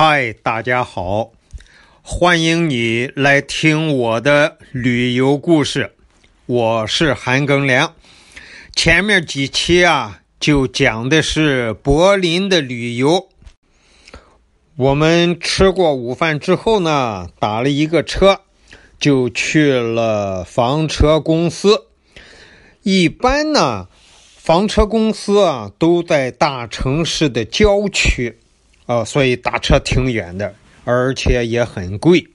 嗨，大家好，欢迎你来听我的旅游故事。我是韩庚良。前面几期啊，就讲的是柏林的旅游。我们吃过午饭之后呢，打了一个车，就去了房车公司。一般呢，房车公司啊都在大城市的郊区。啊，所以打车挺远的，而且也很贵。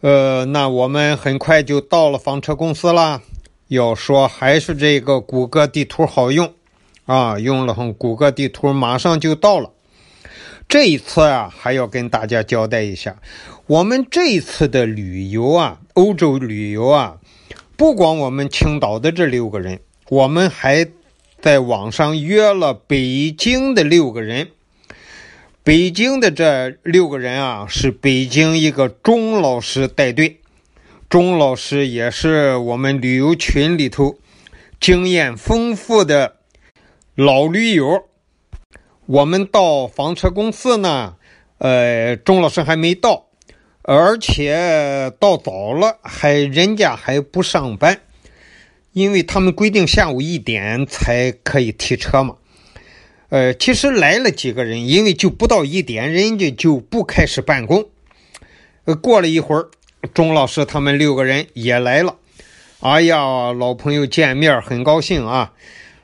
呃，那我们很快就到了房车公司啦。要说还是这个谷歌地图好用啊，用了谷歌地图，马上就到了。这一次啊，还要跟大家交代一下，我们这一次的旅游啊，欧洲旅游啊，不光我们青岛的这六个人，我们还在网上约了北京的六个人。北京的这六个人啊，是北京一个钟老师带队。钟老师也是我们旅游群里头经验丰富的老驴友。我们到房车公司呢，呃，钟老师还没到，而且到早了，还人家还不上班，因为他们规定下午一点才可以提车嘛。呃，其实来了几个人，因为就不到一点，人家就不开始办公。呃，过了一会儿，钟老师他们六个人也来了。哎呀，老朋友见面很高兴啊！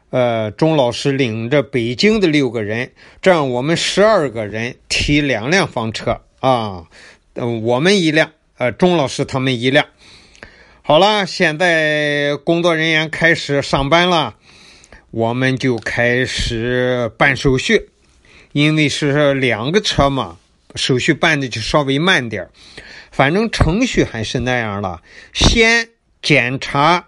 呃，钟老师领着北京的六个人，这样我们十二个人提两辆房车啊，嗯，我们一辆，呃，钟老师他们一辆。好了，现在工作人员开始上班了。我们就开始办手续，因为是两个车嘛，手续办的就稍微慢点儿反正程序还是那样了，先检查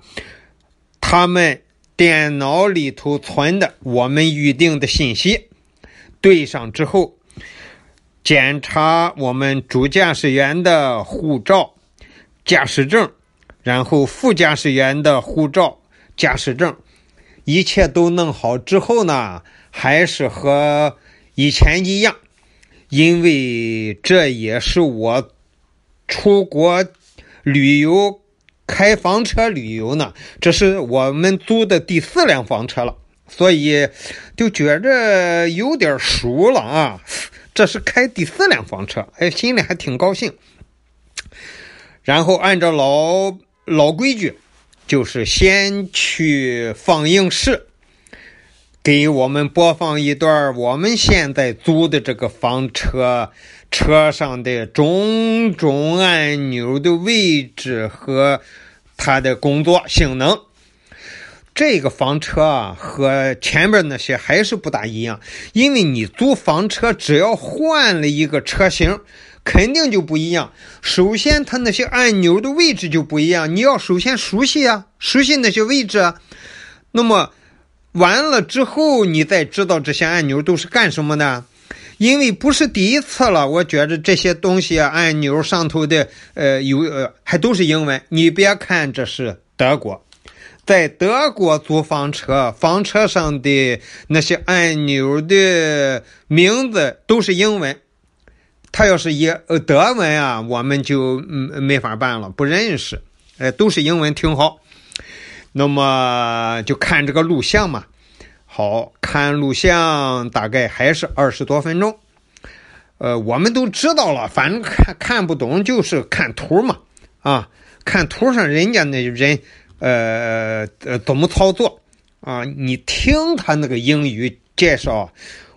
他们电脑里头存的我们预定的信息，对上之后，检查我们主驾驶员的护照、驾驶证，然后副驾驶员的护照、驾驶证。一切都弄好之后呢，还是和以前一样，因为这也是我出国旅游开房车旅游呢，这是我们租的第四辆房车了，所以就觉着有点熟了啊。这是开第四辆房车，哎，心里还挺高兴。然后按照老老规矩。就是先去放映室，给我们播放一段我们现在租的这个房车车上的种种按钮的位置和它的工作性能。这个房车啊，和前面那些还是不大一样，因为你租房车只要换了一个车型。肯定就不一样。首先，它那些按钮的位置就不一样。你要首先熟悉啊，熟悉那些位置啊。那么完了之后，你再知道这些按钮都是干什么的。因为不是第一次了，我觉着这些东西啊，按钮上头的呃有呃还都是英文。你别看这是德国，在德国租房车，房车上的那些按钮的名字都是英文。他要是以呃德文啊，我们就嗯没法办了，不认识。哎，都是英文，挺好。那么就看这个录像嘛。好看录像，大概还是二十多分钟。呃，我们都知道了，反正看看不懂就是看图嘛。啊，看图上人家那人呃呃怎么操作啊？你听他那个英语介绍，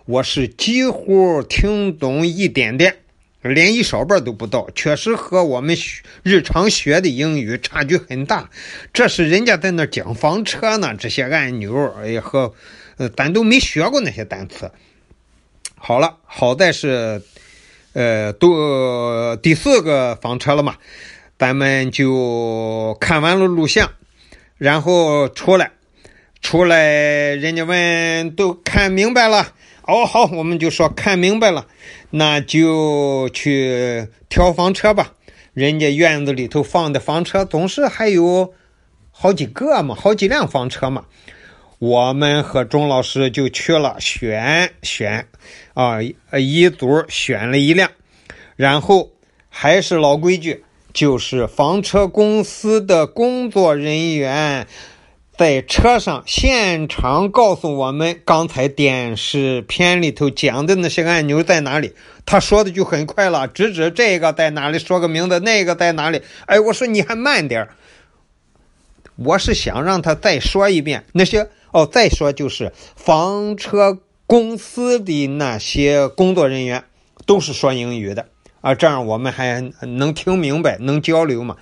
我是几乎听懂一点点。连一小半都不到，确实和我们学日常学的英语差距很大。这是人家在那讲房车呢，这些按钮，哎和，呃，咱都没学过那些单词。好了，好在是，呃，都第四个房车了嘛，咱们就看完了录像，然后出来，出来，人家问都看明白了。哦，好，我们就说看明白了，那就去挑房车吧。人家院子里头放的房车总是还有好几个嘛，好几辆房车嘛。我们和钟老师就去了选选，啊，一组选了一辆，然后还是老规矩，就是房车公司的工作人员在车上现场告诉我们，刚才电视片里头讲的那些按钮在哪里。他说的就很快了，指指这个在哪里，说个名字，那个在哪里。哎，我说你还慢点我是想让他再说一遍那些。哦，再说就是房车公司的那些工作人员都是说英语的啊，这样我们还能听明白，能交流嘛。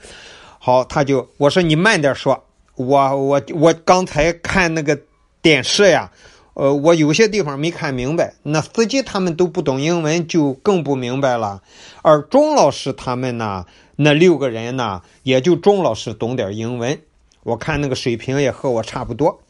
好，他就我说你慢点说，我我我刚才看那个电视呀，呃，我有些地方没看明白，那司机他们都不懂英文，就更不明白了。而钟老师他们呢，那六个人呢，也就钟老师懂点英文，我看那个水平也和我差不多。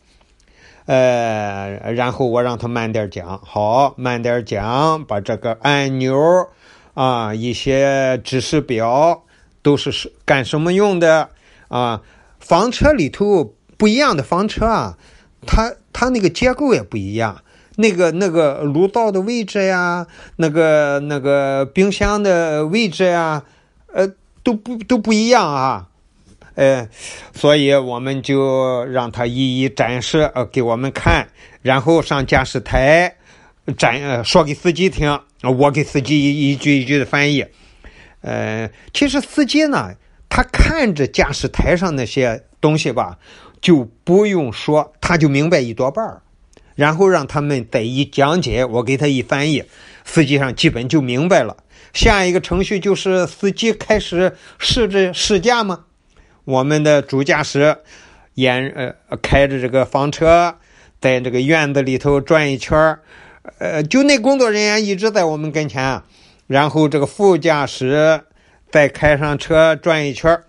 呃，然后我让他慢点讲，好，慢点讲，把这个按钮啊，一些指示表都是是干什么用的啊？房车里头不一样的房车啊，它它那个结构也不一样，那个那个炉灶的位置呀，那个那个冰箱的位置呀，呃，都不都不一样啊。呃，所以我们就让他一一展示，呃，给我们看，然后上驾驶台展，呃，说给司机听，我给司机一句一句的翻译。呃，其实司机呢，他看着驾驶台上那些东西吧，就不用说，他就明白一多半儿。然后让他们再一讲解，我给他一翻译，司机上基本就明白了。下一个程序就是司机开始试着试驾嘛。我们的主驾驶沿呃开着这个房车，在这个院子里头转一圈儿呃，就那工作人员一直在我们跟前，然后这个副驾驶再开上车转一圈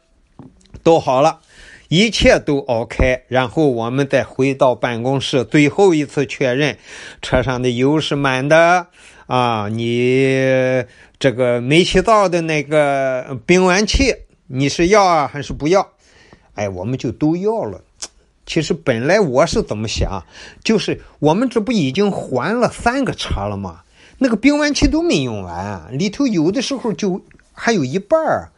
都好了，一切都 OK，然后我们再回到办公室，最后一次确认车上的油是满的啊，你这个煤气灶的那个冰完气。你是要啊还是不要？哎，我们就都要了。其实本来我是怎么想，就是我们这不已经还了三个车了吗？那个冰完气都没用完，里头有的时候就还有一半儿。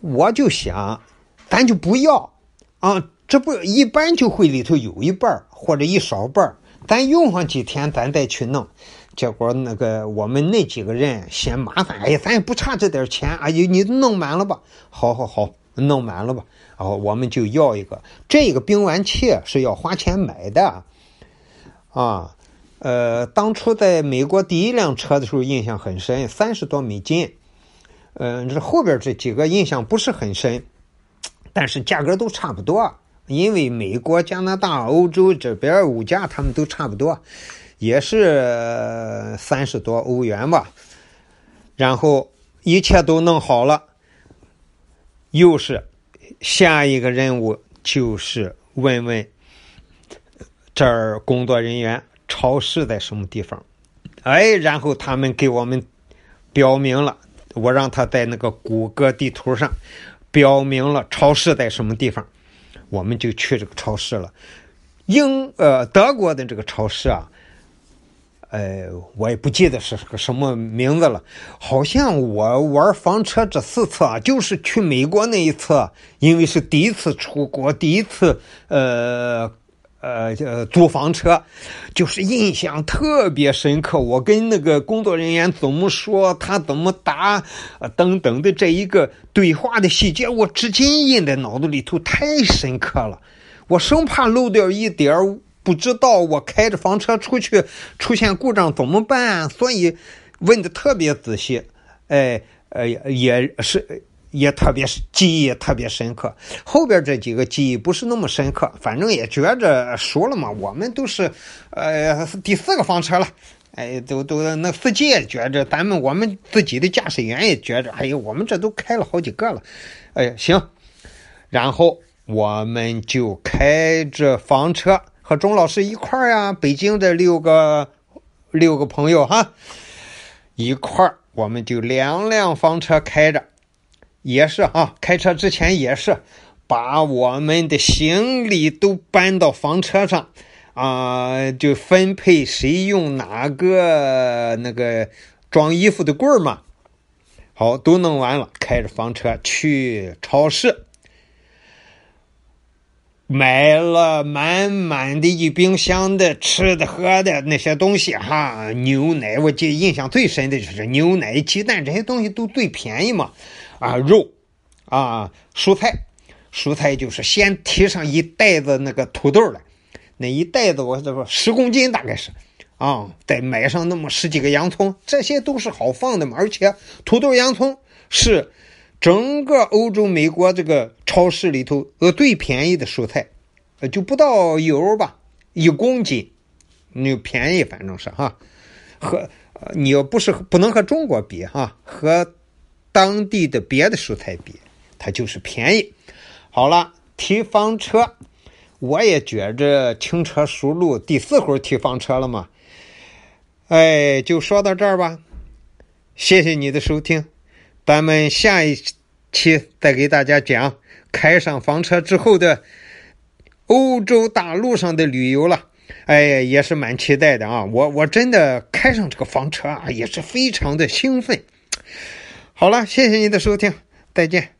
我就想，咱就不要啊，这不一般就会里头有一半或者一少半咱用上几天，咱再去弄。结果那个我们那几个人嫌麻烦，哎呀，咱也不差这点钱，哎呀，你弄满了吧？好好好，弄满了吧？然后我们就要一个，这个冰丸器是要花钱买的，啊，呃，当初在美国第一辆车的时候印象很深，三十多美金，嗯，这后边这几个印象不是很深，但是价格都差不多，因为美国、加拿大、欧洲这边物价他们都差不多。也是三十多欧元吧，然后一切都弄好了，又是下一个任务就是问问这儿工作人员超市在什么地方，哎，然后他们给我们标明了，我让他在那个谷歌地图上标明了超市在什么地方，我们就去这个超市了。英呃德国的这个超市啊。呃，我也不记得是个什么名字了。好像我玩房车这四次啊，就是去美国那一次，因为是第一次出国，第一次呃呃呃租房车，就是印象特别深刻。我跟那个工作人员怎么说，他怎么答，等等的这一个对话的细节，我至今印在脑子里头，太深刻了。我生怕漏掉一点儿。不知道我开着房车出去出现故障怎么办？所以问的特别仔细，哎，呃，也是也特别记忆也特别深刻。后边这几个记忆不是那么深刻，反正也觉着熟了嘛。我们都是呃第四个房车了，哎，都都那司机也觉着，咱们我们自己的驾驶员也觉着，哎呦，我们这都开了好几个了，哎，行，然后我们就开着房车。和钟老师一块儿呀，北京的六个六个朋友哈，一块儿我们就两辆房车开着，也是哈，开车之前也是把我们的行李都搬到房车上，啊，就分配谁用哪个那个装衣服的柜儿嘛。好，都弄完了，开着房车去超市，买了满满的一冰箱的吃的喝的那些东西哈，牛奶，我记印象最深的就是牛奶、鸡蛋这些东西都最便宜嘛，啊，肉，啊，蔬菜。蔬菜就是先提上一袋子那个土豆来，那一袋子我这说十公斤大概是，啊，再买上那么十几个洋葱，这些都是好放的嘛。而且土豆、洋葱是整个欧洲、美国这个超市里头呃最便宜的蔬菜，呃就不到油吧，一公斤，那便宜反正是哈，和你要不是不能和中国比哈，和当地的别的蔬菜比，它就是便宜。好了，提房车，我也觉着轻车熟路，第四回提房车了嘛。哎，就说到这儿吧。谢谢你的收听，咱们下一期再给大家讲开上房车之后的欧洲大陆上的旅游了。哎，也是蛮期待的啊！我我真的开上这个房车啊，也是非常的兴奋。好了，谢谢您的收听，再见。